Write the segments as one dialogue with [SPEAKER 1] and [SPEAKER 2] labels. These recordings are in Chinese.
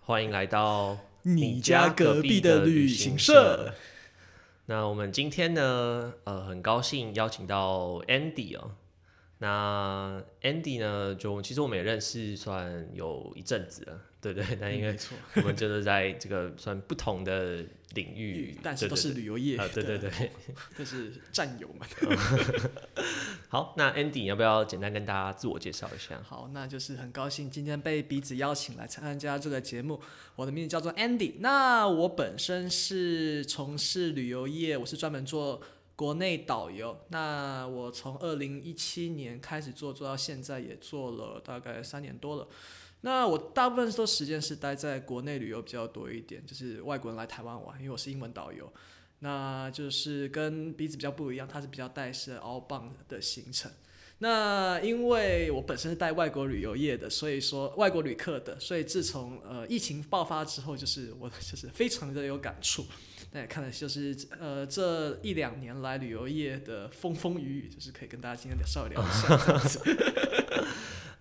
[SPEAKER 1] 欢迎来到
[SPEAKER 2] 你家隔壁的旅行社。
[SPEAKER 1] 那我们今天呢，呃，很高兴邀请到 Andy 哦。那 Andy 呢，就其实我们也认识算有一阵子了。对对，那因为我们就是在这个算不同的领域，
[SPEAKER 2] 但是都是旅游业
[SPEAKER 1] 啊，对对对，
[SPEAKER 2] 都是战友们。
[SPEAKER 1] 好，那 Andy 要不要简单跟大家自我介绍一下？
[SPEAKER 2] 好，那就是很高兴今天被彼此邀请来参加这个节目。我的名字叫做 Andy，那我本身是从事旅游业，我是专门做国内导游。那我从二零一七年开始做，做到现在也做了大概三年多了。那我大部分都时间是待在国内旅游比较多一点，就是外国人来台湾玩，因为我是英文导游，那就是跟鼻子比较不一样，他是比较带是澳棒的行程。那因为我本身是带外国旅游业的，所以说外国旅客的，所以自从呃疫情爆发之后，就是我就是非常的有感触。那也看了就是呃这一两年来旅游业的风风雨雨，就是可以跟大家今天稍微聊一下。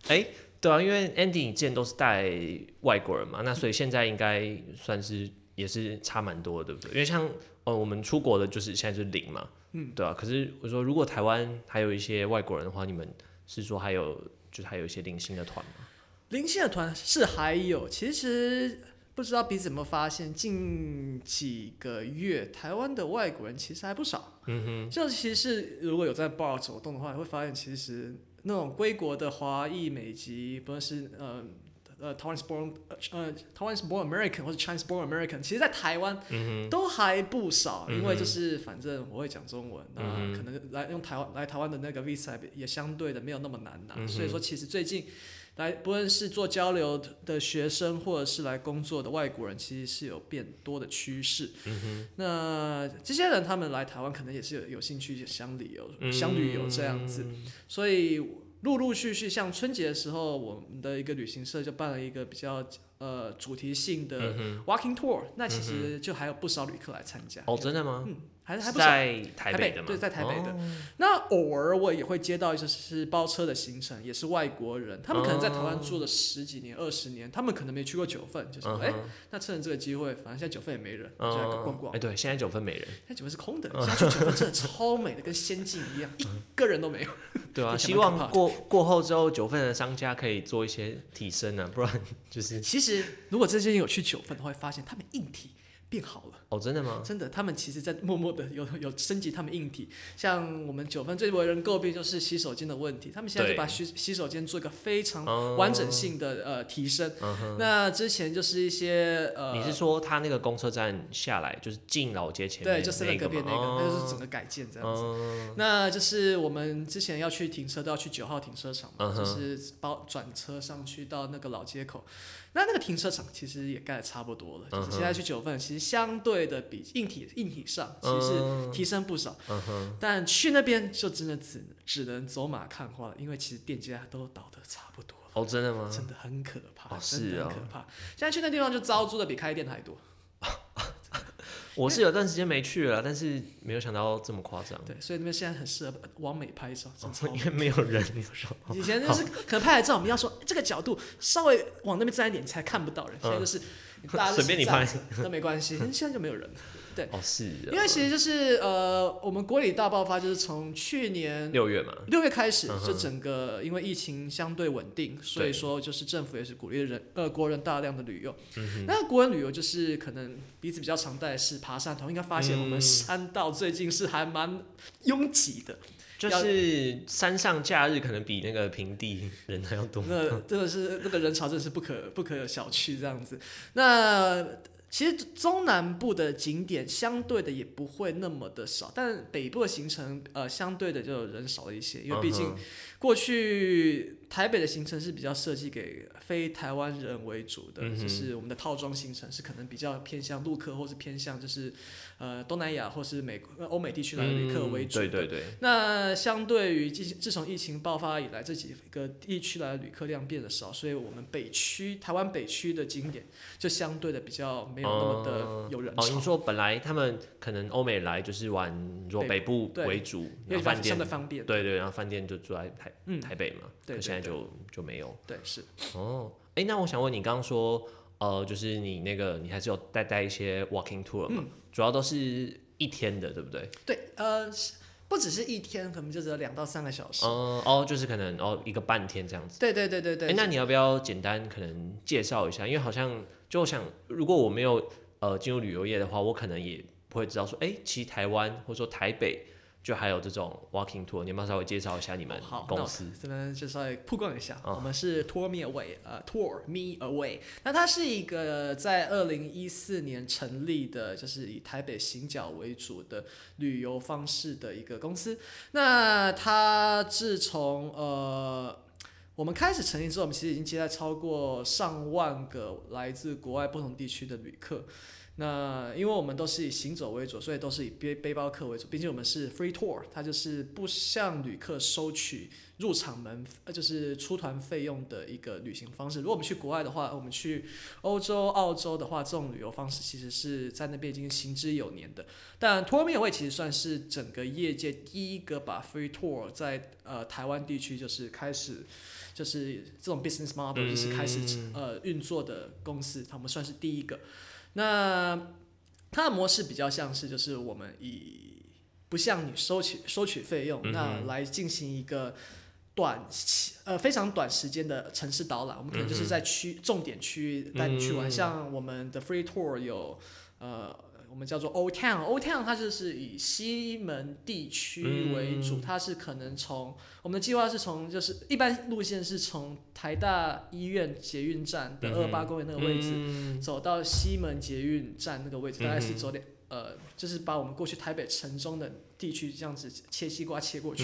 [SPEAKER 1] 哎。对啊，因为 Andy 之前都是带外国人嘛，那所以现在应该算是也是差蛮多，对不对？因为像呃我们出国的，就是现在就是零嘛，嗯，对啊。可是我说，如果台湾还有一些外国人的话，你们是说还有就是还有一些零星的团吗？
[SPEAKER 2] 零星的团是还有，其实不知道彼此有没有发现，近几个月台湾的外国人其实还不少。嗯哼，就其实如果有在 bar 走动的话，会发现其实。那种归国的华裔美籍，不论是呃呃台湾 born 呃台湾 born American 或者 Chinese born American，其实，在台湾都还不少，因为就是反正我会讲中文，那可能来用台湾来台湾的那个 visa 也相对的没有那么难拿，所以说其实最近。来，不论是做交流的学生，或者是来工作的外国人，其实是有变多的趋势。那这些人他们来台湾，可能也是有有兴趣想旅游、想旅游这样子。所以陆陆续续，像春节的时候，我们的一个旅行社就办了一个比较呃主题性的 walking tour，那其实就还有不少旅客来参加。
[SPEAKER 1] 哦，真的吗？
[SPEAKER 2] 嗯。还是还不
[SPEAKER 1] 在台
[SPEAKER 2] 北
[SPEAKER 1] 的吗？
[SPEAKER 2] 对，在台北的。那偶尔我也会接到一些是包车的行程，也是外国人，他们可能在台湾住了十几年、二十年，他们可能没去过九份，就是哎，那趁着这个机会，反正现在九份也没人，就来逛逛。
[SPEAKER 1] 哎，对，现在九份没人，
[SPEAKER 2] 现在九份是空的。现在去九份真的超美的，跟仙境一样，一个人都没有。
[SPEAKER 1] 对啊，希望过过后之后，九份的商家可以做一些提升啊，不然就是。
[SPEAKER 2] 其实，如果这些人有去九份的话，会发现他们硬体。变好了哦，
[SPEAKER 1] 真的吗？
[SPEAKER 2] 真的，他们其实在默默的有 有升级他们硬体。像我们九分最为人诟病就是洗手间的问题，他们现在就把洗洗手间做一个非常完整性的呃提升。那之前就是一些呃，
[SPEAKER 1] 你是说他那个公车站下来就是进老街前
[SPEAKER 2] 对，就是那隔壁那个，那就是整个改建这样子。那就是我们之前要去停车都要去九号停车场嘛，就是包转车上去到那个老街口。那那个停车场其实也盖的差不多了，就是现在去九份，其实相对的比硬体硬体上其实提升不少，但去那边就真的只只能走马看花了，因为其实店家都倒的差不多。
[SPEAKER 1] 哦，真的吗？
[SPEAKER 2] 真的很可怕，
[SPEAKER 1] 真的
[SPEAKER 2] 很可怕。现在去那地方就招租的比开店还多。
[SPEAKER 1] 我是有段时间没去了，但是没有想到这么夸张。
[SPEAKER 2] 对，所以那边现在很适合往美拍照，
[SPEAKER 1] 因为没有人。
[SPEAKER 2] 以前就是可拍的照，我们要说这个角度稍微往那边站一点，才看不到人。现在就是 大家
[SPEAKER 1] 随便你拍
[SPEAKER 2] 那没关系，现在就没有人。对，
[SPEAKER 1] 哦是，
[SPEAKER 2] 因为其实就是呃，我们国里大爆发就是从去年
[SPEAKER 1] 六月嘛，
[SPEAKER 2] 六月开始，就整个因为疫情相对稳定，所以说就是政府也是鼓励人呃国人大量的旅游。那国人旅游就是可能彼此比较常带是爬山，同应该发现我们山道最近是还蛮拥挤的，
[SPEAKER 1] 就是山上假日可能比那个平地人还要多。
[SPEAKER 2] 那真 的是那个人潮真的是不可不可小觑这样子。那其实中南部的景点相对的也不会那么的少，但北部的行程呃相对的就人少了一些，因为毕竟过去。台北的行程是比较设计给非台湾人为主的，就是我们的套装行程是可能比较偏向陆客，或是偏向就是呃东南亚或是美欧美地区来的旅客为主。
[SPEAKER 1] 对对对。
[SPEAKER 2] 那相对于自自从疫情爆发以来，这几个地区来的旅客量变得少，所以我们北区台湾北区的景点就相对的比较没有那么的有人潮。
[SPEAKER 1] 哦，你说本来他们可能欧美来就是玩若北部为主，
[SPEAKER 2] 因为
[SPEAKER 1] 饭店
[SPEAKER 2] 相对方便。
[SPEAKER 1] 对对，然后饭店就住在台台北嘛。
[SPEAKER 2] 对，
[SPEAKER 1] 现在就就没有。
[SPEAKER 2] 对，是。
[SPEAKER 1] 哦，哎、那我想问你，刚刚说，呃，就是你那个你还是有带带一些 walking tour 嘛？
[SPEAKER 2] 嗯
[SPEAKER 1] 主要都是一天的，对不对？
[SPEAKER 2] 对，呃，不只是一天，可能就只有两到三个小时。
[SPEAKER 1] 嗯、哦，就是可能哦一个半天这样子。
[SPEAKER 2] 对对对对
[SPEAKER 1] 哎、
[SPEAKER 2] 对。
[SPEAKER 1] 那你要不要简单可能介绍一下？因为好像就我想，如果我没有呃进入旅游业的话，我可能也不会知道说，哎、其实台湾或者说台北就还有这种 walking tour，你要不要稍微介绍一下你们公司？
[SPEAKER 2] 这边就稍微曝光一下，
[SPEAKER 1] 嗯
[SPEAKER 2] 我们是 Tour Me Away，呃，Tour Me Away。那它是一个在二零一四年成立的，就是以台北行脚为主的旅游方式的一个公司。那它自从呃。我们开始成立之后，我们其实已经接待超过上万个来自国外不同地区的旅客。那因为我们都是以行走为主，所以都是以背背包客为主。毕竟我们是 free tour，它就是不向旅客收取入场门，呃，就是出团费用的一个旅行方式。如果我们去国外的话，我们去欧洲、澳洲的话，这种旅游方式其实是在那边已经行之有年的。但 Tour Me Away 其实算是整个业界第一个把 free tour 在呃台湾地区就是开始。就是这种 business model 就是开始、呃运作的公司，他们算是第一个。那它的模式比较像是，就是我们以不向你收取收取费用，
[SPEAKER 1] 嗯
[SPEAKER 2] 那来进行一个短期呃非常短时间的城市导览。我们可能就是在区、重点区域带你去玩，
[SPEAKER 1] 嗯
[SPEAKER 2] 像我们的 free tour 有呃。我们叫做 Old Town，Old Town 它就是以西门地区为主，
[SPEAKER 1] 嗯。
[SPEAKER 2] 它是可能从我们的计划是从就是一般路线是从台大医院捷运站的二八公园那个位置，
[SPEAKER 1] 嗯。
[SPEAKER 2] 走到西门捷运站那个位置，大概是走点、呃，就是把我们过去台北城中的地区这样子切西瓜切过去。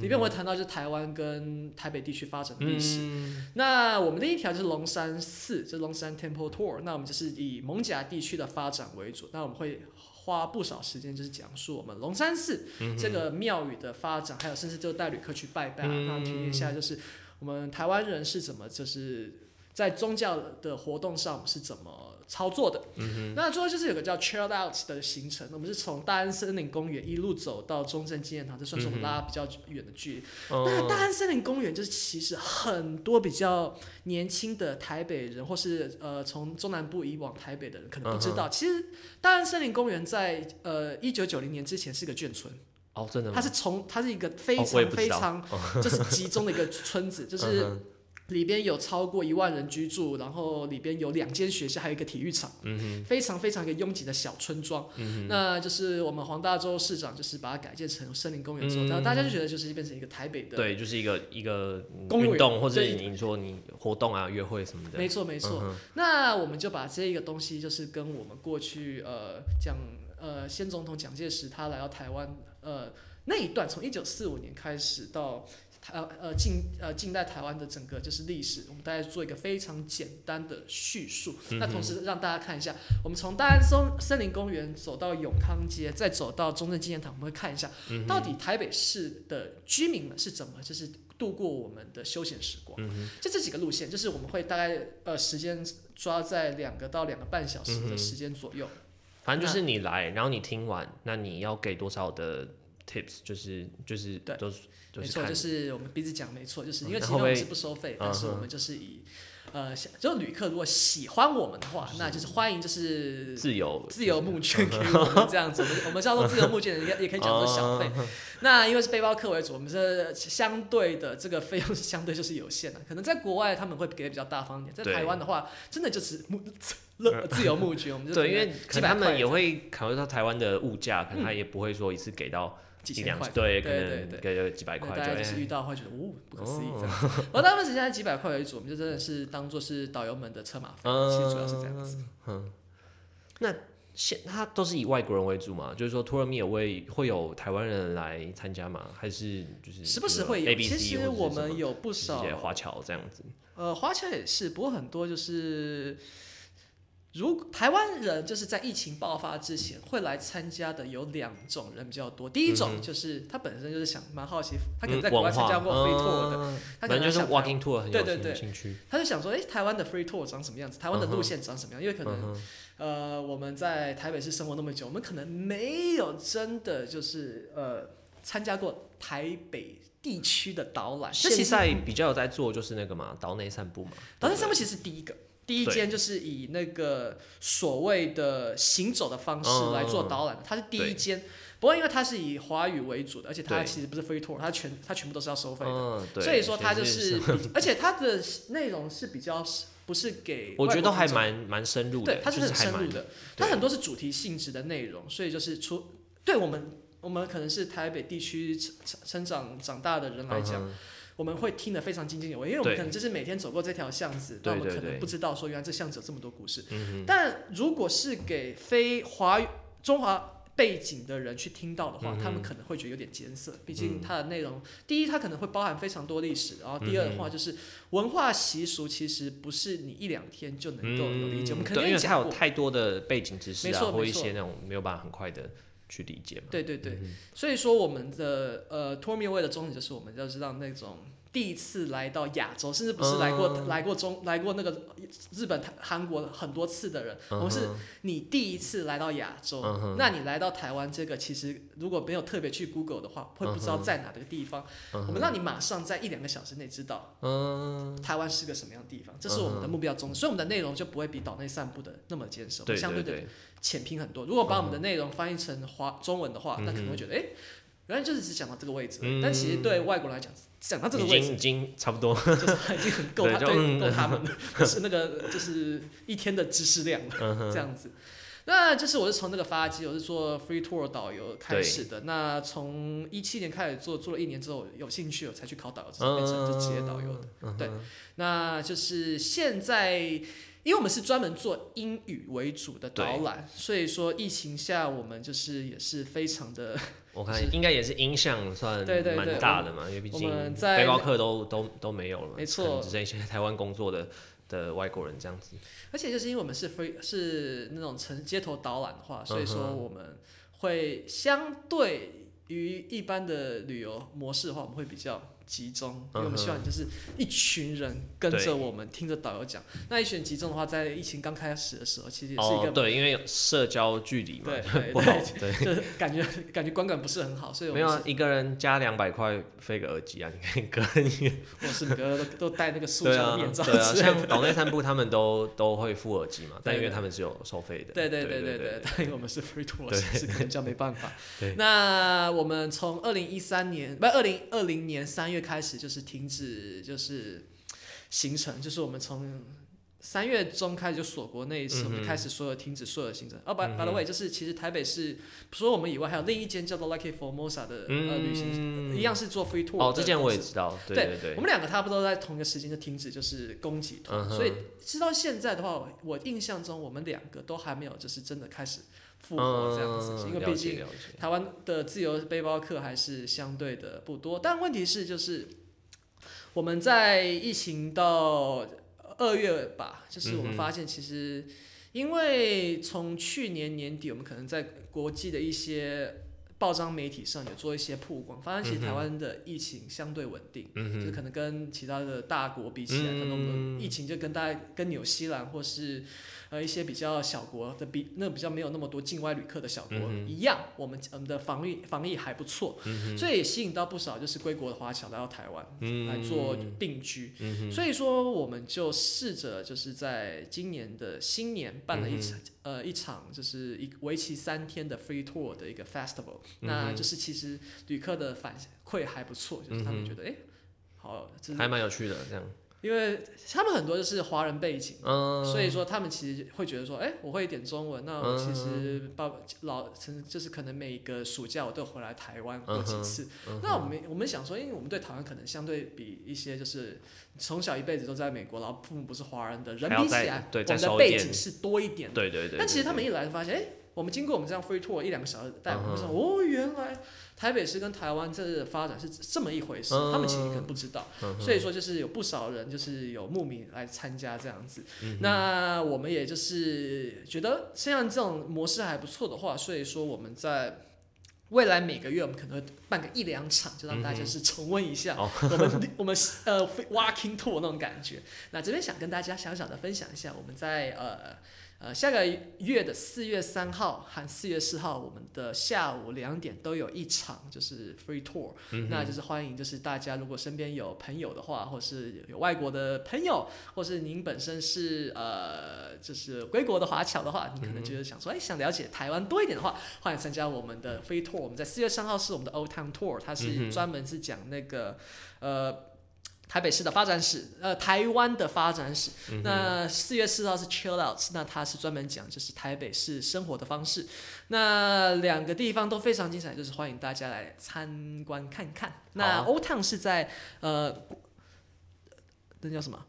[SPEAKER 2] 里面我会谈到就是台湾跟台北地区发展的历史。
[SPEAKER 1] 嗯
[SPEAKER 2] 那我们另一条就是龙山寺，就是龙山 Temple Tour。那我们就是以蒙甲地区的发展为主，那我们会花不少时间，就是讲述我们龙山寺
[SPEAKER 1] 嗯
[SPEAKER 2] 这个庙宇的发展，还有甚至就带旅客去拜拜啊，
[SPEAKER 1] 嗯
[SPEAKER 2] 那体验一下就是我们台湾人是怎么就是在宗教的活动上我们是怎么操作的。
[SPEAKER 1] 嗯
[SPEAKER 2] 那最后就是有个叫 Chill Out 的行程，我们是从大安森林公园一路走到中正纪念堂，这算是我们拉比较远的距离。那大
[SPEAKER 1] 哦
[SPEAKER 2] 安森林公园就是其实很多比较年轻的台北人，或是呃从中南部移往台北的人可能不知
[SPEAKER 1] 嗯
[SPEAKER 2] 道，其实大安森林公园在呃一九九零年之前是个眷村，
[SPEAKER 1] 哦，真的吗？
[SPEAKER 2] 它是从它是一个非常非常 就是集中的一个村子，就是
[SPEAKER 1] 嗯
[SPEAKER 2] 里边有超过一万人居住，然后里边有两间学校，还有一个体育场，
[SPEAKER 1] 嗯
[SPEAKER 2] 非常非常一个拥挤的小村庄。嗯那就是我们黄大洲市长就是把它改建成森林公园之后，
[SPEAKER 1] 嗯
[SPEAKER 2] 然后大家就觉得就是变成一个台北的
[SPEAKER 1] 对，就是一个一个嗯
[SPEAKER 2] 公园
[SPEAKER 1] 运动，或者你说你活动啊、约会什么的。
[SPEAKER 2] 没错没错。
[SPEAKER 1] 嗯
[SPEAKER 2] 那我们就把这一个东西，就是跟我们过去呃讲呃先总统蒋介石他来到台湾呃那一段，从一九四五年开始到台呃近呃近代台湾的整个就是历史，我们大概做一个非常简单的叙述。那同时让大家看一下，我们从大安松森林公园走到永康街，再走到中正纪念堂，我们会看一下
[SPEAKER 1] 嗯
[SPEAKER 2] 到底台北市的居民们是怎么就是。度过我们的休闲时光，就这几个路线，就是我们会大概呃时间抓在两个到两个半小时的时间左右。
[SPEAKER 1] 反正就是你来，然后你听完，那你要给多少的 tips？就是就是
[SPEAKER 2] 对
[SPEAKER 1] 都是
[SPEAKER 2] 没错，就是我们彼此讲没错，就是因为其实我们是不收费，但是我们就是以呃，想就旅客如果喜欢我们的话，那就是欢迎就是
[SPEAKER 1] 自由
[SPEAKER 2] 自由募捐 给我们这样子，我们我们叫做自由募捐，也也可以讲做小费。那因为是背包客为主，我们这相对的这个费用是相对就是有限的，可能在国外他们会给的比较大方一点，在台湾的话，真的就是募自由募捐，我们就
[SPEAKER 1] 对，因为可能他们也会考虑到台湾的物价，可能他也不会说一次给到
[SPEAKER 2] 几千块，
[SPEAKER 1] 对，可
[SPEAKER 2] 对对对。
[SPEAKER 1] 能给个几百块
[SPEAKER 2] 那大家就是遇到会觉得哦不可思议
[SPEAKER 1] 哦
[SPEAKER 2] 这样子。我大部分时间以几百块为主，我们就真的是当做是导游们的车马费，
[SPEAKER 1] 嗯
[SPEAKER 2] 其实主要是这样子。
[SPEAKER 1] 嗯，那现他都是以外国人为主嘛，就是说 Tour Me Away 会有台湾人来参加吗？还是就是
[SPEAKER 2] 时不时会有其实我们有不少
[SPEAKER 1] 华侨这样子，
[SPEAKER 2] 呃，华侨也是，不过很多就是，如台湾人就是在疫情爆发之前会来参加的有两种人比较多。第一种就是他本身就是想蛮好奇，他可能在国外参加过 free tour 的，
[SPEAKER 1] 的，
[SPEAKER 2] 他可
[SPEAKER 1] 能就是
[SPEAKER 2] 想
[SPEAKER 1] Walking Tour 很有兴
[SPEAKER 2] 对对对
[SPEAKER 1] 兴趣，
[SPEAKER 2] 他就想说，哎、台湾的 free tour 长什么样子？台湾的路线长什么样？因为可能、
[SPEAKER 1] 嗯
[SPEAKER 2] 呃，我们在台北市生活那么久，我们可能没有真的就是呃参加过台北地区的导览。
[SPEAKER 1] 现在比较有在做就是那个嘛，岛内散步嘛。
[SPEAKER 2] 岛内散步其实是第一个。第一间就是以那个所谓的行走的方式来做导览，它是第一间。不过因为它是以华语为主的，而且它其实不是 free tour，它全它全部都是要收费的。所以说它就是，而且它的内容是比较不是给。
[SPEAKER 1] 我觉得还蛮蛮深入
[SPEAKER 2] 的。对，它
[SPEAKER 1] 是
[SPEAKER 2] 很深入的。它很多是主题性质的内容，所以就是出对我们我们可能是台北地区成成长长大的人来讲。我们会听得非常津津有味，因为我们可能就是每天走过这条巷子，但我们可能不知道说原来这巷子有这么多故事。但如果是给非华中华背景的人去听到的话，他们可能会觉得有点艰涩。毕竟它的内容，第一它可能会包含非常多历史，然后第二的话就是文化习俗，其实不是你一两天就能够有理解。我们可能
[SPEAKER 1] 因为它有太多的背景知识啊，或一些那种没有办法很快的。去理解嘛？
[SPEAKER 2] 对对对，所以说我们的呃 away 的宗旨就是我们要知道那种。第一次来到亚洲，甚至不是来过来过中来过那个日本、韩国很多次的人，我们是你第一次来到亚洲，那你来到台湾这个，其实如果没有特别去 Google 的话，会不知道在哪个地方。我们让你马上在一两个小时内知道，台湾是个什么样的地方，这是我们的目标宗旨。所以我们的内容就不会比岛内散步的那么坚守，相对的浅拼很多。如果把我们的内容翻译成华中文的话，那可能会觉得，哎，原来就是只讲到这个位置，但其实对外国人来讲。讲到这个位置，
[SPEAKER 1] 已经差不多，
[SPEAKER 2] 就是已经很够他对够他们，是那个就是一天的知识量了，这样子。那就是我是从那个发机，我是做 free tour 导游开始的。那从一七年开始做，做了一年之后有兴趣我，才去考导游，才变成就职业导游的。对，那就是现在。因为我们是专门做英语为主的导览，所以说疫情下我们就是也是非常的，
[SPEAKER 1] 我看应该也是影响算蛮大的嘛，因为毕竟背包客都都都没有了，
[SPEAKER 2] 没错，
[SPEAKER 1] 只剩一些台湾工作的的外国人这样子。
[SPEAKER 2] 而且就是因为我们是非是那种城街头导览的话，所以说我们会相对于一般的旅游模式的话，我们会比较。集中，因为我们希望就是一群人跟着我们，听着导游讲。那一群集中的话，在疫情刚开始的时候，其实也是一个
[SPEAKER 1] 对，因为社交距离嘛，
[SPEAKER 2] 对
[SPEAKER 1] 对，
[SPEAKER 2] 就是感觉感觉观感不是很好，所以
[SPEAKER 1] 没有一个人加两百块飞个耳机啊，你可以隔一
[SPEAKER 2] 或 是隔都都戴那个塑胶面罩，
[SPEAKER 1] 对啊，像岛内散步他们都都会付耳机嘛，但因为他们是有收费的，
[SPEAKER 2] 对对对对对，但因为我们是 free tour，是可能这样没办法。那我们从二零一三年不，二零二零年三月。开始就是停止，就是行程，就是我们从三月中开始就锁国那一次，我们开始所有停止所有的行程。哦，by by the way，就是其实台北是除了我们以外，还有另一间叫做 Lucky Formosa 的呃旅行，一样是做 free tour。
[SPEAKER 1] 哦，这件我也知道。对对对，
[SPEAKER 2] 我们两个差不多在同一个时间就停止，就是供给团。所以直到现在的话，我印象中我们两个都还没有就是真的开始复活这样子，因为毕竟台湾的自由背包客还是相对的不多。但问题是就是。我们在疫情到二月吧，就是我们发现，其实因为从去年年底，我们可能在国际的一些报章媒体上有做一些曝光，发现其实台湾的疫情相对稳定，就可能跟其他的大国比起来，可能我们疫情就跟大家跟纽西兰或是。呃，一些比较小国的比那比较没有那么多境外旅客的小国一样，我们我们的防疫防疫还不错，所以也吸引到不少就是归国的华侨来到台湾来做定居。所以说，我们就试着就是在今年的新年办了一场。呃一场就是一为期三天的 free tour 的一个 festival，那就是其实旅客的反馈还不错，就是他们觉得哎好，
[SPEAKER 1] 还蛮有趣的这样。
[SPEAKER 2] 因为他们很多就是华人背景，所以说他们其实会觉得说，哎，我会一点中文，那我其实爸老就是可能每个暑假我都回来台湾过几次。那我们我们想说，因为我们对台湾可能相对比一些就是从小一辈子都在美国，然后父母不是华人的人比起来，我们的背景是多一点。
[SPEAKER 1] 对对对。
[SPEAKER 2] 但其实他们一来就发现，哎，我们经过我们这样 free tour 一两个小时带我们说，哦，原来。台北市跟台湾这发展是这么一回事，他们其实可能不知道，所以说就是有不少人就是有慕名来参加这样子。那我们也就是觉得，像这种模式还不错的话，所以说我们在未来每个月我们可能会办个一两场，就让大家是重温一下我们 我们呃 walking tour 那种感觉。那这边想跟大家小小的分享一下，我们在呃。呃，下个月的四月三号和四月四号，我们的下午两点都有一场就是 free tour，、那就是欢迎就是大家如果身边有朋友的话，或是有外国的朋友，或是您本身是呃就是归国的华侨的话，你可能就是想说，哎、想了解台湾多一点的话，欢迎参加我们的 free tour。我们在四月三号是我们的 Old Town Tour，它是专门是讲那个呃。台北市的发展史，呃，台湾的发展史。那四月四号是 Chill Out，那它是专门讲就是台北市生活的方式。那两个地方都非常精彩，就是欢迎大家来参观看看。那 Old Town 是在呃，那叫什么？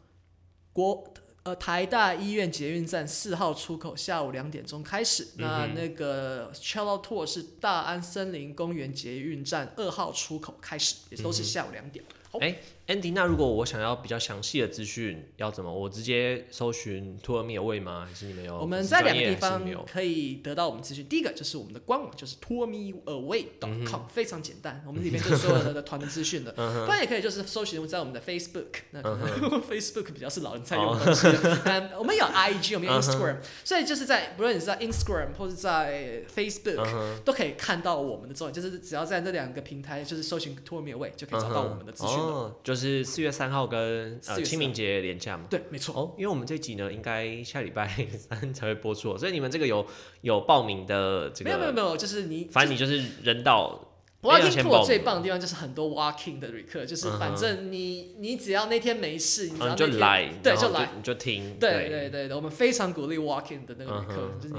[SPEAKER 2] 国呃台大医院捷运站四号出口，下午两点钟开始。那那个 Chill Out Tour 是大安森林公园捷运站二号出口开始，也都是下午两点。好
[SPEAKER 1] 哎、那如果我想要比较详细的资讯，要怎么？我直接搜寻 Tour Me Away 吗？还是你们有？
[SPEAKER 2] 我们在两个地方。可以得到我们资讯。第一个就是我们的官网，就是 tourmeaway.com，、非常简单，我们里面就是所有的的团的资讯的。不然也可以就是搜寻在我们的 Facebook，那可能 Facebook 比较是老人在用的东西。嗯，我们有 IG，我们有 Instagram，、所以就是在不论你是在 Instagram 或是在 Facebook，、都可以看到我们的踪影。就是只要在这两个平台，就是搜寻 Tour Me Away 就可以找到我们的资讯了。
[SPEAKER 1] 哦，就是四月三号跟
[SPEAKER 2] 4月
[SPEAKER 1] 呃清明节连假嘛。
[SPEAKER 2] 对，没错。
[SPEAKER 1] 哦，因为我们这集呢，应该下礼拜三才会播出哦，所以你们这个有有报名的这个，
[SPEAKER 2] 没有没有没有，就是你
[SPEAKER 1] 反正你就是人到
[SPEAKER 2] Walking
[SPEAKER 1] 要先
[SPEAKER 2] tour
[SPEAKER 1] 报
[SPEAKER 2] 最棒的地方就是很多 walking 的旅客，就是反正你你只要那天没事，你只
[SPEAKER 1] 嗯，
[SPEAKER 2] 要那天
[SPEAKER 1] 你就来，
[SPEAKER 2] 对就来，
[SPEAKER 1] 你就听，
[SPEAKER 2] 对对。对对，我们非常鼓励 walking 的那个
[SPEAKER 1] 嗯
[SPEAKER 2] 旅客，
[SPEAKER 1] 哼
[SPEAKER 2] 就是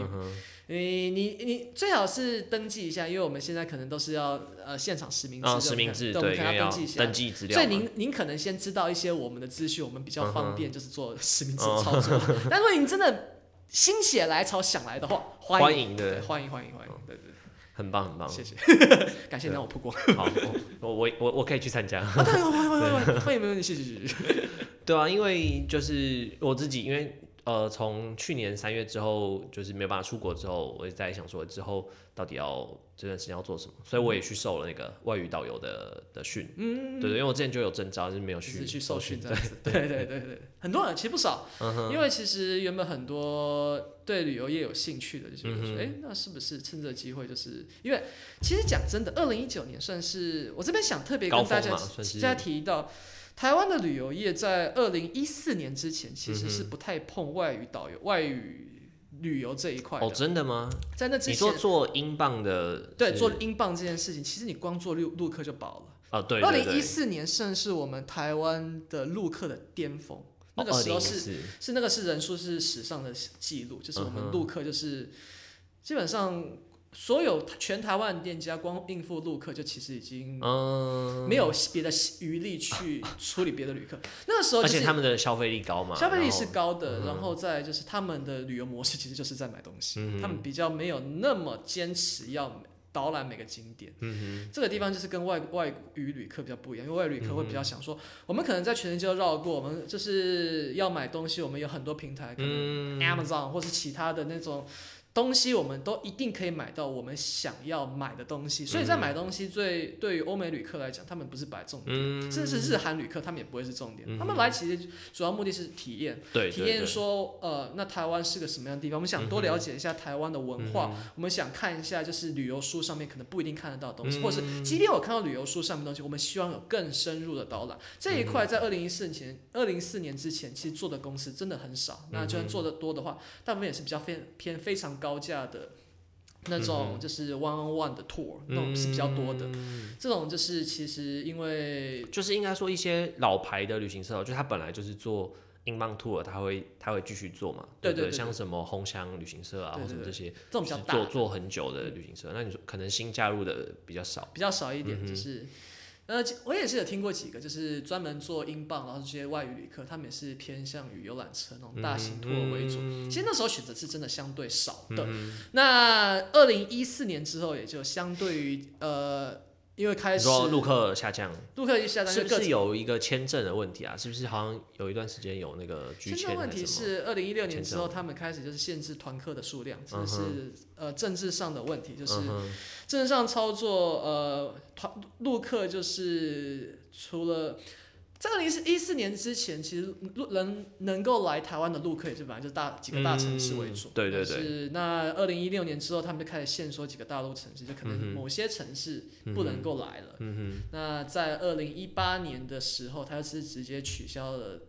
[SPEAKER 2] 你你你你最好是登记一下，因为我们现在可能都是要呃现场实名制，
[SPEAKER 1] 实名制
[SPEAKER 2] 对，我们，
[SPEAKER 1] 要
[SPEAKER 2] 能要登记一下
[SPEAKER 1] 登。记资料，
[SPEAKER 2] 所以您您可能先知道一些我们的资讯，我们比较方便，就是做实名制
[SPEAKER 1] 哦。
[SPEAKER 2] 操作。但如果您真的心血来潮想来的话，欢
[SPEAKER 1] 欢
[SPEAKER 2] 迎对欢迎欢迎欢迎，对对，
[SPEAKER 1] 很棒很棒，
[SPEAKER 2] 谢谢，感谢你让我曝光。
[SPEAKER 1] 好，我我我我可以去参加。
[SPEAKER 2] 啊，对，欢迎欢迎欢迎欢迎欢迎，没问题，谢谢谢谢。
[SPEAKER 1] 对啊，因为就是我自己，因为呃，从去年三月之后，就是没有办法出国之后，我也在想说之后到底要这段时间要做什么，所以我也去受了那个外语导游的的训。嗯，对对，因为我之前就有证照，就是没有去
[SPEAKER 2] 是去受训这
[SPEAKER 1] 对
[SPEAKER 2] 样子。对对对对，很多人其实不少，
[SPEAKER 1] 嗯
[SPEAKER 2] 因为其实原本很多对旅游业有兴趣的，就觉得
[SPEAKER 1] 嗯
[SPEAKER 2] 说，哎、那是不是趁这个机会，就是因为其实讲真的，二零一九年算是我这边想特别跟大家家提到。台湾的旅游业在二零一四年之前其实
[SPEAKER 1] 嗯
[SPEAKER 2] 是不太碰外语导游、外语旅游这一块的。
[SPEAKER 1] 哦，真的吗？
[SPEAKER 2] 在那之前
[SPEAKER 1] 你说，做英镑的，
[SPEAKER 2] 对做英镑这件事情，其实你光做陆陆客就饱了。
[SPEAKER 1] 哦，对
[SPEAKER 2] 二零一四年正是我们台湾的陆客的巅峰，那个
[SPEAKER 1] 哦
[SPEAKER 2] 时候是、
[SPEAKER 1] 2014
[SPEAKER 2] 是那个是人数是史上的记录，就是我们陆客就是、基本上所有全台湾的店家光应付陆客就其实已经
[SPEAKER 1] 嗯，
[SPEAKER 2] 没有别的余力去处理别的旅客。那个时候
[SPEAKER 1] 而且他们的消费力高嘛，
[SPEAKER 2] 消费力是高的，
[SPEAKER 1] 嗯。
[SPEAKER 2] 然后再就是他们的旅游模式其实就是在买东西，
[SPEAKER 1] 嗯
[SPEAKER 2] 他们比较没有那么坚持要导览每个景点。
[SPEAKER 1] 嗯
[SPEAKER 2] 这个地方就是跟外外语旅客比较不一样，因为外语旅客会比
[SPEAKER 1] 嗯
[SPEAKER 2] 较想说，我们可能在全世界都绕过，我们就是要买东西，我们有很多平台，可能
[SPEAKER 1] 嗯。
[SPEAKER 2] Amazon 或是其他的那种东西，我们都一定可以买到我们想要买的东西。所以在买东西最对于欧美旅客来讲，他们不是摆重点，
[SPEAKER 1] 嗯，
[SPEAKER 2] 甚至是日韩旅客，他们也不会是重点。
[SPEAKER 1] 嗯
[SPEAKER 2] 他们来其实主要目的是体验，体验说，呃，那台湾是个什么样的地方？我们想多了解一下台湾的文化，我们想看一下就是旅游书上面可能不一定看得到的东西，或者是即便我看到旅游书上面东西，我们希望有更深入的导览。这一块在二零一四年、二零四年之前，其实做的公司真的很少。那就算做的多的话，大部分也是比较偏偏非常高价的。那种就是 one on one 的 tour，那种是比较多的。这种就是其实因为
[SPEAKER 1] 就是应该说一些老牌的旅行社，就他本来就是做英镑 tour，他会他会继续做嘛，不
[SPEAKER 2] 对对对？
[SPEAKER 1] 像什么红香旅行社啊，或什么这些，
[SPEAKER 2] 这种
[SPEAKER 1] 做做很久的旅行社，那你说可能新加入的比较少，
[SPEAKER 2] 比较少一点，就是，呃，我也是有听过几个，就是专门做英镑，然后这些外语旅客，他们也是偏向于游览车那种大型托为主。其实那时候选择是真的相对少的。那二零一四年之后，也就相对于呃，因为开始
[SPEAKER 1] 你说陆客下降，
[SPEAKER 2] 陆客一下单
[SPEAKER 1] 是不
[SPEAKER 2] 各
[SPEAKER 1] 是有一个签证的问题啊？是不是好像有一段时间有那个拒签
[SPEAKER 2] 签证问题
[SPEAKER 1] 什么？
[SPEAKER 2] 是二零一六年之后，他们开始就是限制团客的数量，这
[SPEAKER 1] 嗯
[SPEAKER 2] 是、呃政治上的问题，就是
[SPEAKER 1] 嗯哼
[SPEAKER 2] 政治上操作，呃，团陆客就是除了在二零一四年之前，其实路能能够来台湾的陆客也是本来就大几个大城市为主。
[SPEAKER 1] 嗯对对对
[SPEAKER 2] 是那二零一六年之后，他们就开始限缩几个大陆城市，就可能某些城市不能够来了。
[SPEAKER 1] 嗯
[SPEAKER 2] 那在二零一八年的时候，他是直接取消了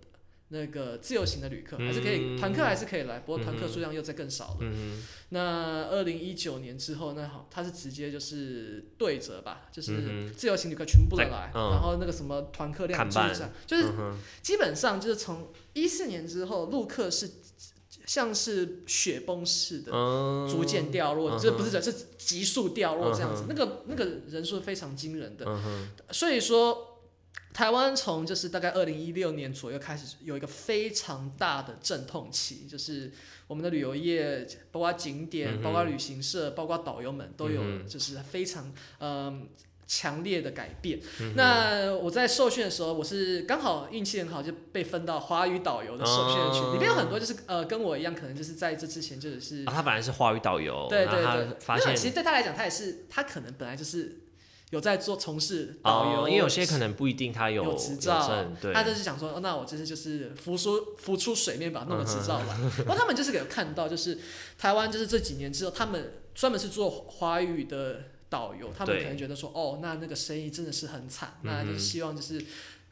[SPEAKER 2] 那个自由行的旅客，还是可以团客还是可以来，不过团客数量又在更少了。
[SPEAKER 1] 嗯。
[SPEAKER 2] 那二零一九年之后，那好，它是直接就是对折吧，就是自由行旅客全部都来，
[SPEAKER 1] 嗯
[SPEAKER 2] 然后那个什么团客量
[SPEAKER 1] 看半。
[SPEAKER 2] 就是这样，就是基本上就是从一四年之后，陆客是像是雪崩似的
[SPEAKER 1] 嗯，
[SPEAKER 2] 逐渐掉落，
[SPEAKER 1] 嗯
[SPEAKER 2] 这不是是急速掉落这样子
[SPEAKER 1] 嗯，
[SPEAKER 2] 那个那个人数非常惊人的，所以说。台湾从就是大概二零一六年左右开始有一个非常大的阵痛期，就是我们的旅游业，包括景点、包括旅行社、包括导游们都有就是非常嗯强烈的改变。
[SPEAKER 1] 嗯
[SPEAKER 2] 那我在受训的时候，我是刚好运气很好，就被分到华语导游的受训群，
[SPEAKER 1] 哦。
[SPEAKER 2] 里面有很多就是呃跟我一样，可能就是在这之前就是
[SPEAKER 1] 啊，他本来是华语导游，
[SPEAKER 2] 对对对。那
[SPEAKER 1] 现
[SPEAKER 2] 其实对他来讲，他也是他可能本来就是有在做从事导游，
[SPEAKER 1] 哦，因为有些可能不一定他有
[SPEAKER 2] 有执照他就是想说，哦那我这次就是浮出浮出水面，把 它弄个执照吧’。然后他们就是有看到，就是台湾就是这几年之后，他们专门是做华语的导游，他们可能觉得说，哦，那那个生意真的是很惨，那就是希望就是。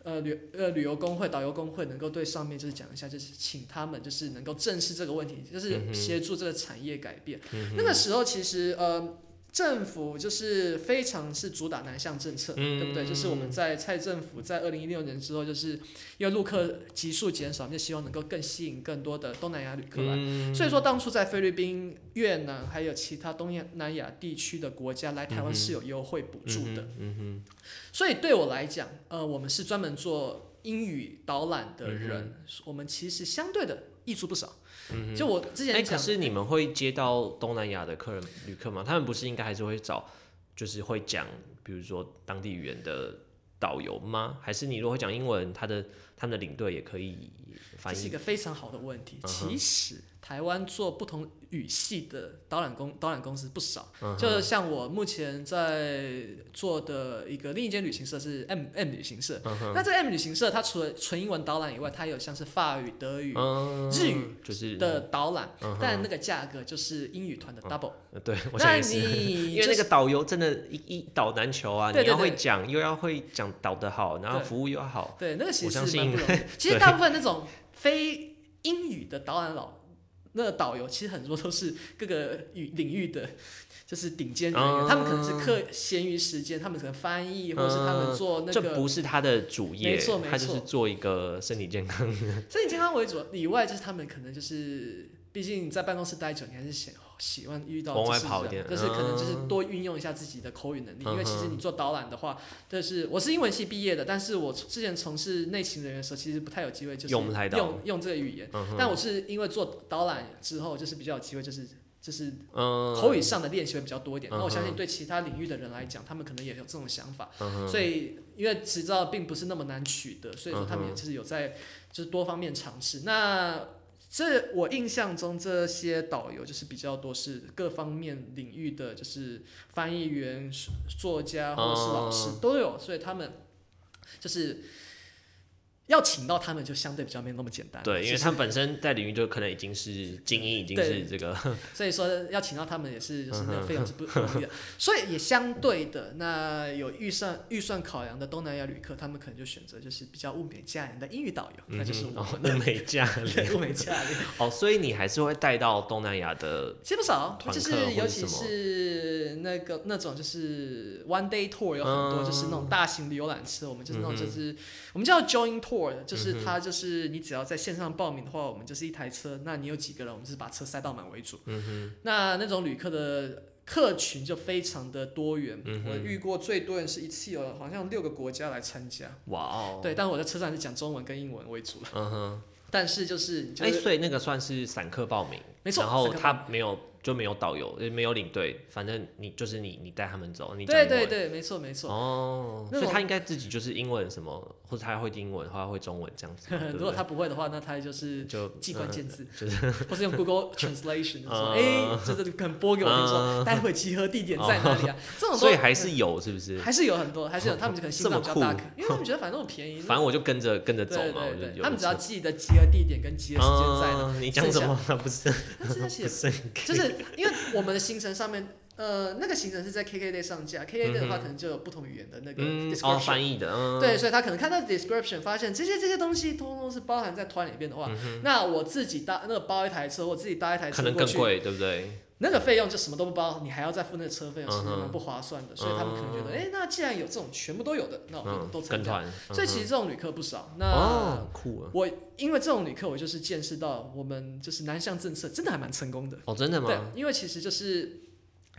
[SPEAKER 2] 呃旅呃旅游工会、导游工会能够对上面就是讲一下，就是请他们就是能够正视这个问题，就是协助这个产业改变。
[SPEAKER 1] 嗯
[SPEAKER 2] 那个时候其实呃。政府就是非常是主打南向政策，
[SPEAKER 1] 嗯
[SPEAKER 2] 对不对？就是我们在蔡政府在二零一六年之后，就是因为陆客急速减少，就希望能够更吸引更多的东南亚旅客来。
[SPEAKER 1] 嗯
[SPEAKER 2] 所以说，当初在菲律宾、越南还有其他东南亚地区的国家来台湾是有优惠补助的。所以对我来讲，呃，我们是专门做英语导览的
[SPEAKER 1] 嗯
[SPEAKER 2] 人，我们其实相对的益处不少。
[SPEAKER 1] 嗯哼，
[SPEAKER 2] 就我之
[SPEAKER 1] 哎，
[SPEAKER 2] 前讲，
[SPEAKER 1] 可是你们会接到东南亚的客人旅客吗？他们不是应该还是会找，就是会讲，比如说当地语言的导游吗？还是你如果会讲英文，他的他们的领队也可以翻译？
[SPEAKER 2] 这是一个非常好的问题。
[SPEAKER 1] 嗯
[SPEAKER 2] 其实台湾做不同语系的导览公导览公司不少，就像我目前在做的一个另一间旅行社是 M M 旅行社。
[SPEAKER 1] 嗯
[SPEAKER 2] 那这 M 旅行社它除了纯英文导览以外，它有像是法语、德语
[SPEAKER 1] 嗯
[SPEAKER 2] 日语
[SPEAKER 1] 就是
[SPEAKER 2] 的导览，但那个价格就是英语团的 double。
[SPEAKER 1] 呃对，我
[SPEAKER 2] 那
[SPEAKER 1] 想也是。
[SPEAKER 2] 你
[SPEAKER 1] 因为那个导游真的一一导难求啊，你要会讲，又要会讲导的好，然后服务又要好，
[SPEAKER 2] 对那个其实蛮不容易。其实大部分那种非英语的导览老那个导游，其实很多都是各个语领域的。就是顶尖人员，
[SPEAKER 1] 嗯
[SPEAKER 2] 他们可能是课闲余时间，他们可能翻译，或者是他们做那
[SPEAKER 1] 这
[SPEAKER 2] 个
[SPEAKER 1] 不是他的主业
[SPEAKER 2] 没错没错，
[SPEAKER 1] 他就是做一个身体健康。
[SPEAKER 2] 身体健康为主以外，就是他们可能就是，毕竟在办公室待久，你还是喜喜欢遇到
[SPEAKER 1] 往外
[SPEAKER 2] 就是
[SPEAKER 1] 跑一点
[SPEAKER 2] 这样就是可能就是
[SPEAKER 1] 嗯。
[SPEAKER 2] 多运用一下自己的口语能力，
[SPEAKER 1] 嗯
[SPEAKER 2] 因为其实你做导览的话，就是我是英文系毕业的，但是我之前从事内勤人员的时候，其实不太有机会就是
[SPEAKER 1] 用
[SPEAKER 2] 用用这个语言，
[SPEAKER 1] 嗯
[SPEAKER 2] 但我是因为做导览之后，就是比较有机会，就是就是
[SPEAKER 1] 嗯，
[SPEAKER 2] 口语上的练习会比较多一点。
[SPEAKER 1] 嗯
[SPEAKER 2] 那我相信对其他领域的人来讲，他们可能也有这种想法。
[SPEAKER 1] 嗯
[SPEAKER 2] 所以因为执照并不是那么难取得，所以说他们也就是有在就是多方面尝试。那这我印象中这些导游就是比较多是各方面领域的，就是翻译员、作家或者是老师
[SPEAKER 1] 哦
[SPEAKER 2] 都有，所以他们就是。要请到他们就相对比较没那么简单，
[SPEAKER 1] 对，因为他们本身在领域就可能已经是精英，已经是这个，
[SPEAKER 2] 所以说要请到他们也是就是那个费用是不不容易的，所以也相对的，那有预算预算考量的东南亚旅客，他们可能就选择就是比较物美价廉的英语导游，那就是我们的。
[SPEAKER 1] 物美价廉。
[SPEAKER 2] 物美价廉，
[SPEAKER 1] 哦，所以你还是会带到东南亚的，
[SPEAKER 2] 其实不少，就是尤其是那个那种就是 one day tour 有很多，
[SPEAKER 1] 嗯。
[SPEAKER 2] 就是那种大型的游览车，我们就是那种就是、我们叫 join tour，就是
[SPEAKER 1] 嗯哼
[SPEAKER 2] 它就是你只要在线上报名的话，我们就是一台车，那你有几个人，我们就是把车塞到满为主。
[SPEAKER 1] 嗯
[SPEAKER 2] 那那种旅客的客群就非常的多元，
[SPEAKER 1] 嗯
[SPEAKER 2] 我遇过最多人是一次有好像六个国家来参加。
[SPEAKER 1] 哇哦，
[SPEAKER 2] 对，但我在车上是讲中文跟英文为主了。
[SPEAKER 1] 嗯哼，
[SPEAKER 2] 但是就是
[SPEAKER 1] 哎，
[SPEAKER 2] 是
[SPEAKER 1] 所以那个算是散客报名，
[SPEAKER 2] 没错，
[SPEAKER 1] 然后他没有就没有导游，也没有领队，反正你就是你你带他们走，你讲
[SPEAKER 2] 对对对，没错没错。
[SPEAKER 1] 哦，所以他应该自己就是英文什么，或者他会英文，或者他会中文这样子
[SPEAKER 2] 如果他不会的话，那他就是
[SPEAKER 1] 就
[SPEAKER 2] 记关键字，
[SPEAKER 1] 就是
[SPEAKER 2] 或是用 Google Translation 就说，
[SPEAKER 1] 嗯
[SPEAKER 2] 哎，就是可能播给我听说，
[SPEAKER 1] 嗯
[SPEAKER 2] 待会集合地点在哪里啊？这种
[SPEAKER 1] 所以还是有，是不是？
[SPEAKER 2] 还是有很多，还是有他们可能心脏比较大，因为他们觉得反正我便宜，
[SPEAKER 1] 反正我就跟着跟着走
[SPEAKER 2] 对
[SPEAKER 1] 嘛，
[SPEAKER 2] 他们只要记得集合地点跟集合时间在哪。
[SPEAKER 1] 嗯你讲什么？不是
[SPEAKER 2] 他真的写就是 因为我们的行程上面，呃，那个行程是在 KKday 上架，KKday 的话可能就有不同语言的那个
[SPEAKER 1] 嗯，哦翻译的，嗯，
[SPEAKER 2] 对，所以他可能看到 description 发现这些这些东西通通是包含在团里边的话，那我自己搭那个包一台车，我自己搭一台车过去，
[SPEAKER 1] 能更贵，对不对？
[SPEAKER 2] 那个费用就什么都不包，你还要再付那个车费用，是
[SPEAKER 1] 嗯哼
[SPEAKER 2] 蛮不划算的。所以他们可能觉得，
[SPEAKER 1] 嗯
[SPEAKER 2] 哎、那既然有这种全部都有的，那我就
[SPEAKER 1] 嗯
[SPEAKER 2] 都，参加。
[SPEAKER 1] 跟团，
[SPEAKER 2] 所以其
[SPEAKER 1] 嗯
[SPEAKER 2] 实这种旅客不少。那、
[SPEAKER 1] 哦，酷啊！
[SPEAKER 2] 我因为这种旅客，我就是见识到我们就是南向政策真的还蛮成功的。
[SPEAKER 1] 哦，真的吗
[SPEAKER 2] 对
[SPEAKER 1] 吗？，
[SPEAKER 2] 因为其实就是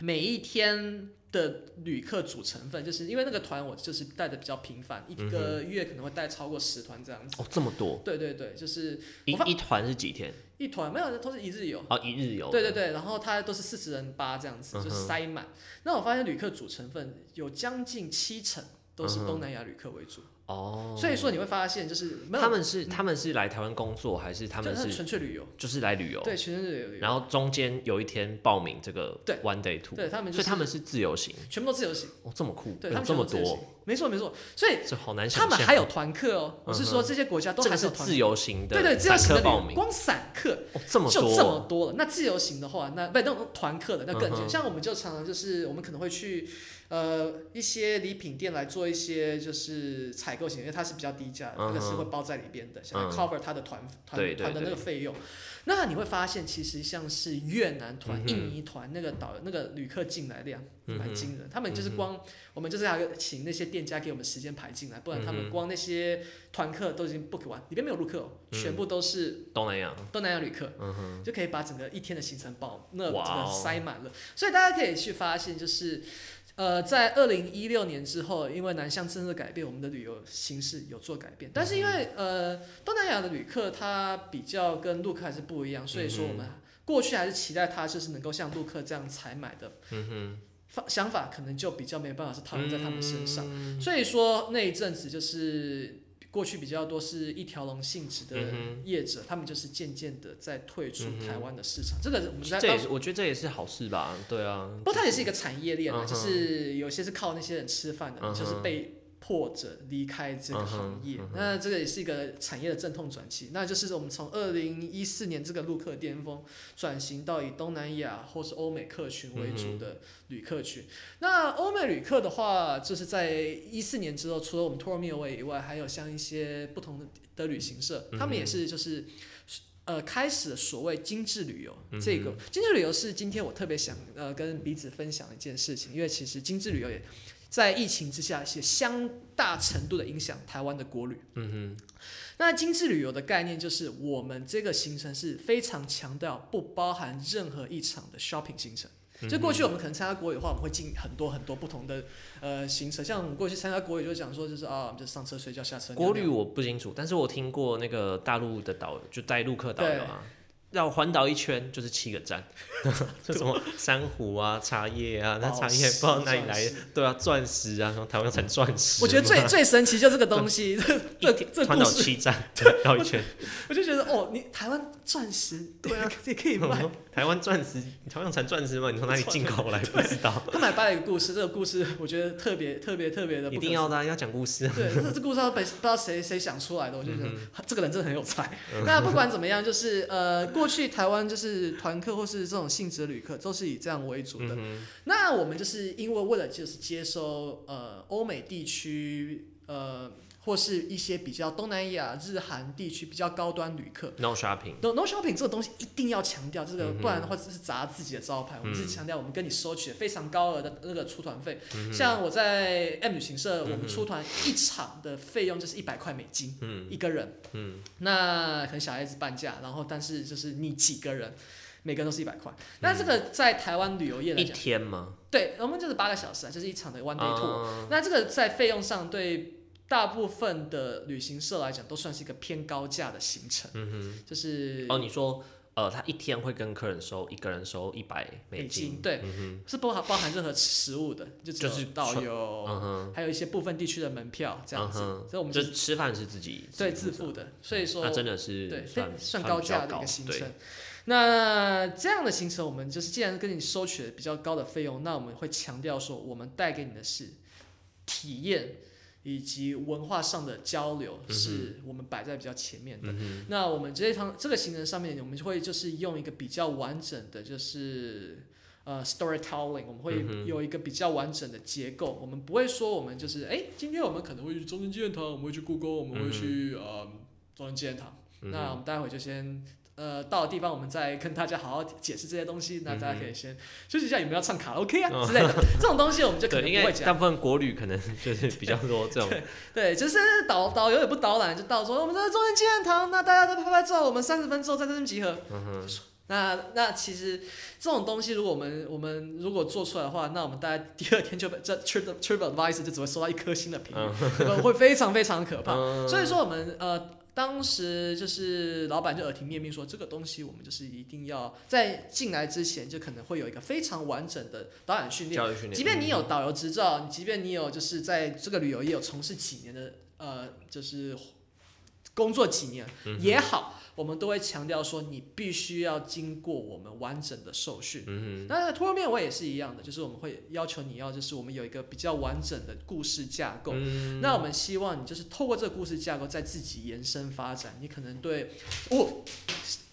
[SPEAKER 2] 每一天的旅客组成分，就是因为那个团我就是带的比较频繁，一个月可能会带超过十团这样子。
[SPEAKER 1] 哦，这么多，
[SPEAKER 2] 对对对，就是
[SPEAKER 1] 一一团是几天？
[SPEAKER 2] 一团没有，都是一日游。
[SPEAKER 1] 哦，一日游。
[SPEAKER 2] 对对对，然后它都是四十人八这样子，就塞满。那我发现旅客组成分有将近七成都是东南亚旅客为主，
[SPEAKER 1] 哦，
[SPEAKER 2] 所以说你会发现就是
[SPEAKER 1] 他们是他们是来台湾工作，还是他们
[SPEAKER 2] 是
[SPEAKER 1] 是
[SPEAKER 2] 纯粹旅游，
[SPEAKER 1] 就是来旅游？
[SPEAKER 2] 对，纯粹旅游。
[SPEAKER 1] 然后中间有一天报名这个
[SPEAKER 2] 对
[SPEAKER 1] one day tour，
[SPEAKER 2] 对他们就是
[SPEAKER 1] 所以他们是自由行。
[SPEAKER 2] 全部都自由行，
[SPEAKER 1] 哦，这么酷，
[SPEAKER 2] 对他们
[SPEAKER 1] 有这么多，，
[SPEAKER 2] 没错没错。所以
[SPEAKER 1] 这好难想象。
[SPEAKER 2] 们还有团客哦，我是说这些国家都还是
[SPEAKER 1] 自由行的，
[SPEAKER 2] 对对，自由行的
[SPEAKER 1] 报名，
[SPEAKER 2] 光散客。
[SPEAKER 1] 哦，这么
[SPEAKER 2] 就
[SPEAKER 1] 多，
[SPEAKER 2] 这么多了。那自由行的话，那不那种团客的那更像我们就常常就是我们可能会去呃一些礼品店来做一些就是采购型，因为它是比较低价的，那个是会包在里边的，想要
[SPEAKER 1] 嗯
[SPEAKER 2] cover 它的团团团的那个费用。那你会发现，其实像是越南团、
[SPEAKER 1] 嗯
[SPEAKER 2] 印尼团那个导那个旅客进来量蛮惊人，他们就是光我们就是还要请那些店家给我们时间排进来，不然他们光那些团客都已经 book 完，里边没有陆客全部都是
[SPEAKER 1] 东南亚，
[SPEAKER 2] 东南亚旅客。就可以把整个一天的行程包那
[SPEAKER 1] 哇
[SPEAKER 2] 这个
[SPEAKER 1] 哦。
[SPEAKER 2] 塞满了，所以大家可以去发现，就是呃，在二零一六年之后，因为南向政策改变，我们的旅游形式有做改变，但是因为呃东南亚的旅客他比较跟陆客还是不一样，所以说我们过去还是期待他就是能够像陆客这样采买的
[SPEAKER 1] 嗯哼，
[SPEAKER 2] 想法，可能就比较没办法是套用在他们身上，
[SPEAKER 1] 嗯。
[SPEAKER 2] 所以说那一阵子就是。过去比较多是一条龙性质的
[SPEAKER 1] 嗯
[SPEAKER 2] 业者，他们就是渐渐的在退出台湾的市场。这个我们在
[SPEAKER 1] 这也是我觉得这也是好事吧，对啊，
[SPEAKER 2] 不过它也是一个产业链啊，
[SPEAKER 1] 嗯
[SPEAKER 2] 就是有些是靠那些人吃饭的，
[SPEAKER 1] 嗯
[SPEAKER 2] 就是被迫着离开这个行业。那这个也是一个产业的阵痛转期，那就是我们从二零一四年这个陆客巅峰转型到以东南亚或是欧美客群为主的旅客群。那欧美旅客的话，就是在一四年之后，除了我们 Tour Me Away 以外，还有像一些不同的的旅行社，他们也是就是。呃，开始了所谓精致旅游，
[SPEAKER 1] 嗯
[SPEAKER 2] 这个精致旅游是今天我特别想呃跟彼此分享的一件事情，因为其实精致旅游也在疫情之下也相大程度的影响台湾的国旅。
[SPEAKER 1] 嗯哼
[SPEAKER 2] 那精致旅游的概念就是我们这个行程是非常强调不包含任何一场的 shopping 行程。就过去我们可能参加国旅的话，我们会进很多很多不同的呃行程，像我们过去参加国旅就讲说就是啊，我们就上车睡觉，下车
[SPEAKER 1] 国旅我不清楚，但是我听过那个大陆的导游，就带陆客导游啊，要环岛一圈就是七个站，就什么珊瑚啊、茶叶啊，那茶叶不知道哪里来的对啊，钻石啊，什么台湾产钻石，
[SPEAKER 2] 我觉得最最神奇就这个东西，这这这
[SPEAKER 1] 环
[SPEAKER 2] 故事，
[SPEAKER 1] 岛七站对绕一圈，
[SPEAKER 2] 我就觉得哦，你台湾钻石对啊也可以卖。
[SPEAKER 1] 台湾钻石，你台湾产钻石吗？你从哪里进口来？不知道，
[SPEAKER 2] 他们还掰了一个故事，这个故事我觉得特别特别特别的不
[SPEAKER 1] 一定要的啊，要讲故事。
[SPEAKER 2] 对，这这故事要被不知道谁谁想出来的，我就觉得、
[SPEAKER 1] 嗯
[SPEAKER 2] 这个人真的很有才。那不管怎么样，就是呃，过去台湾就是团客或是这种性质的旅客都是以这样为主的。
[SPEAKER 1] 嗯
[SPEAKER 2] 那我们就是因为为了就是接收呃欧美地区呃或是一些比较东南亚、日韩地区比较高端旅客。
[SPEAKER 1] ，no shopping，No
[SPEAKER 2] no shopping 这个东西一定要强调，这个不然的话只是砸自己的招牌。我们是
[SPEAKER 1] 嗯
[SPEAKER 2] 强调我们跟你收取非常高额的那个出团费，
[SPEAKER 1] 嗯
[SPEAKER 2] 像我在 M 旅行社，我们出团一场的费用就是一百块美金
[SPEAKER 1] 嗯
[SPEAKER 2] 一个人。
[SPEAKER 1] 嗯
[SPEAKER 2] 那可能小孩子半价，然后但是就是你几个人，每个人都是一百块。
[SPEAKER 1] 嗯
[SPEAKER 2] 那这个在台湾旅游业来
[SPEAKER 1] 一，天吗？
[SPEAKER 2] 对，我们就是八个小时啊，就是一场的 one day tour。
[SPEAKER 1] 啊
[SPEAKER 2] 那这个在费用上对大部分的旅行社来讲，都算是一个偏高价的行程。
[SPEAKER 1] 嗯
[SPEAKER 2] 就是，
[SPEAKER 1] 哦，你说呃，他一天会跟客人收一个人收一百美
[SPEAKER 2] 美
[SPEAKER 1] 金，
[SPEAKER 2] 金，对，是包含包含任何食物的，就只
[SPEAKER 1] 就是
[SPEAKER 2] 有导游，还有一些部分地区的门票这样子，
[SPEAKER 1] 嗯
[SPEAKER 2] 所以我们
[SPEAKER 1] 就是吃饭是自己
[SPEAKER 2] 对
[SPEAKER 1] 自
[SPEAKER 2] 自付的，所以说
[SPEAKER 1] 那真的是
[SPEAKER 2] 对
[SPEAKER 1] 算
[SPEAKER 2] 算高价的一个行程。那这样的行程，我们就是既然跟你收取了比较高的费用，那我们会强调说，我们带给你的是体验以及文化上的交流，
[SPEAKER 1] 嗯
[SPEAKER 2] 是我们摆在比较前面的。那我们这一趟这个行程上面，我们就会就是用一个比较完整的，就是。呃，storytelling，我们会
[SPEAKER 1] 嗯
[SPEAKER 2] 有一个比较完整的结构，我们不会说我们就是，哎、今天我们可能会去中正纪念堂，我们会去故宫，我们会去、呃中正纪念堂，
[SPEAKER 1] 嗯
[SPEAKER 2] 那我们待会就先呃到了地方，我们再跟大家好好解释这些东西。那大家可以先休息一下，有没有要唱卡拉 OK 啊之类的这种东西，我们就可能不会讲。
[SPEAKER 1] 大部分国旅可能就是比较多这种，
[SPEAKER 2] 对，就是导导游也不导览，就到说我们在中正纪念堂，那大家都拍拍照，我们三十分之后在这边集合。
[SPEAKER 1] 嗯
[SPEAKER 2] 那那其实这种东西，如果我们我们如果做出来的话，那我们大概第二天就被这 Trip Trip Advisor 就只会收到一颗星的评？会非常非常可怕。
[SPEAKER 1] 嗯
[SPEAKER 2] 所以说我们呃当时就是老板就耳提面命说，这个东西我们就是一定要在进来之前就可能会有一个非常完整的导演训练。
[SPEAKER 1] 训练，
[SPEAKER 2] 即便你有导游执照，你即便你有就是在这个旅游业有从事几年的呃，就是工作几年、也好，我们都会强调说你必须要经过我们完整的受训。
[SPEAKER 1] 嗯
[SPEAKER 2] 那托儿面我也是一样的，就是我们会要求你要就是我们有一个比较完整的故事架构。
[SPEAKER 1] 嗯
[SPEAKER 2] 那我们希望你就是透过这个故事架构，再自己延伸发展。你可能对物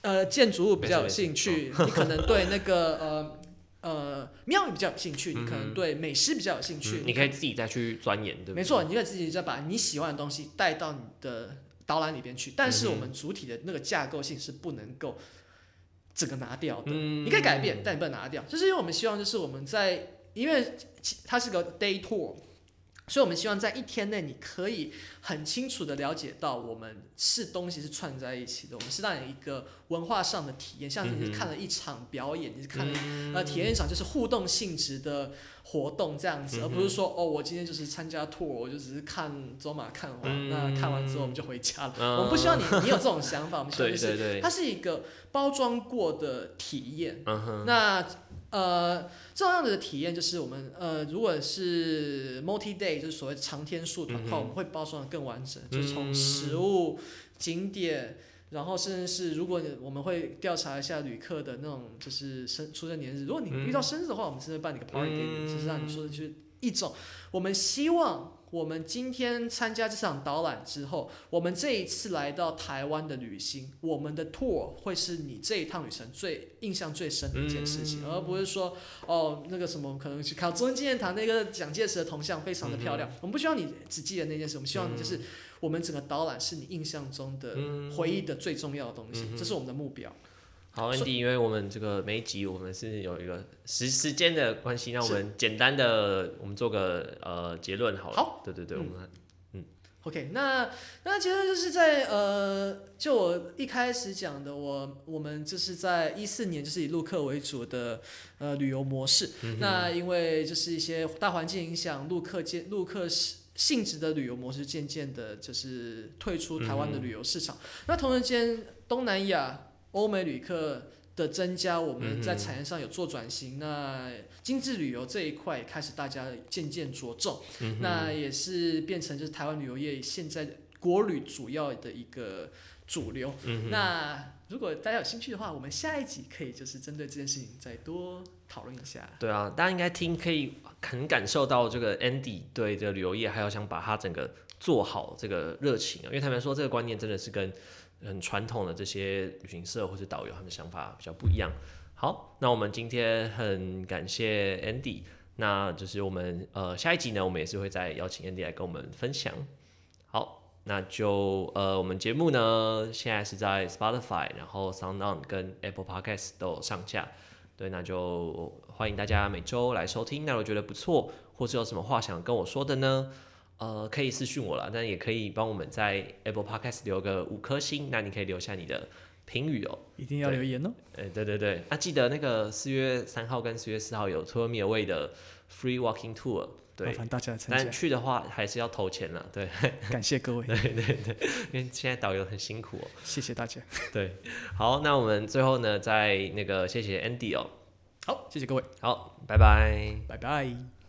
[SPEAKER 2] 呃建筑物比较有兴趣，你可能对那个呃呃庙宇比较有兴趣，你可能对美食比较有兴趣。
[SPEAKER 1] 嗯你可以自己再去钻研，对不对？
[SPEAKER 2] 没错，你可以自己再把你喜欢的东西带到你的导览里边去，但是
[SPEAKER 1] 嗯
[SPEAKER 2] 我们主体的那个架构性是不能够整个拿掉的。
[SPEAKER 1] 嗯。
[SPEAKER 2] 你可以改变，但你不能拿掉，就是因为我们希望就是我们在，因为它是个 day tour，所以我们希望在一天内你可以很清楚的了解到我们是东西是串在一起的，我们是让你一个文化上的体验，像你是看了一场表演，你是看了、呃体验一场就是互动性质的活动这样子，而不是说哦我今天就是参加 tour，我就只是看走马看花，那看完之后我们就回家了。
[SPEAKER 1] 嗯
[SPEAKER 2] 我们不希望你你有这种想法，我们希望就是
[SPEAKER 1] 对对，
[SPEAKER 2] 它是一个包装过的体验。
[SPEAKER 1] 嗯，
[SPEAKER 2] 那呃，这样子的体验就是我们呃，如果是 multi day，就是所谓长天数的话，我们会包装的更完整，就是从食物、景点，然后甚至是如果你我们会调查一下旅客的那种就是生出生年日，如果你遇到生日的话，我们甚至办一个 party 给你，就是让你说的就是一种我们希望。我们今天参加这场导览之后，我们这一次来到台湾的旅行，我们的 tour 会是你这一趟旅程最印象最深的一件事情，而不是说哦那个什么可能去看中央纪念堂那个蒋介石的铜像非常的漂亮，我们不希望你只记得那件事，我们希望你就是我们整个导览是你印象中的回忆的最重要的东西，这是我们的目标。
[SPEAKER 1] 好，Andy，因为我们这个每一集我们是有一个时时间的关系，那我们简单的我们做个呃结论好了。
[SPEAKER 2] 好，
[SPEAKER 1] 对对对，
[SPEAKER 2] 嗯
[SPEAKER 1] 我们嗯
[SPEAKER 2] OK，那那其实就是在呃，就我一开始讲的，我我们就是在一四年就是以陆客为主的呃旅游模式。那因为就是一些大环境影响，陆客渐陆客性性质的旅游模式渐渐的就是退出台湾的旅游市场。那同时间，东南亚、欧美旅客的增加，我们在产业上有做转型。那精致旅游这一块也开始大家渐渐着重。那也是变成就是台湾旅游业现在国旅主要的一个主流。那如果大家有兴趣的话，我们下一集可以就是针对这件事情再多讨论一下。
[SPEAKER 1] 对啊，大家应该听可以很感受到这个 Andy 对这个旅游业还有想把它整个做好这个热情啊，因为他们说这个观念真的是跟很传统的这些旅行社或是导游他们的想法比较不一样。好，那我们今天很感谢 Andy，那就是我们呃下一集呢，我们也是会再邀请 Andy 来跟我们分享。好，那就呃我们节目呢现在是在 Spotify，然后 Sound On 跟 Apple Podcast 都上架。对，那就欢迎大家每周来收听。那如果觉得不错，或是有什么话想跟我说的呢？呃可以私讯我了但也可以帮我们在 apple podcast 留个五颗星那你可以留下你的评语哦
[SPEAKER 2] 一定要留言哦。
[SPEAKER 1] 哎对对对那记得那个四月三号跟四月四号有 tomi away 的 free walking tour 对但去的话还是要投钱了对
[SPEAKER 2] 感谢各位。
[SPEAKER 1] 对对对因为现在导游很辛苦哦
[SPEAKER 2] 谢谢大家。
[SPEAKER 1] 对好那我们最后呢在那个谢谢 andy 哦。
[SPEAKER 2] 好谢谢各位。
[SPEAKER 1] 好拜拜。
[SPEAKER 2] 拜拜。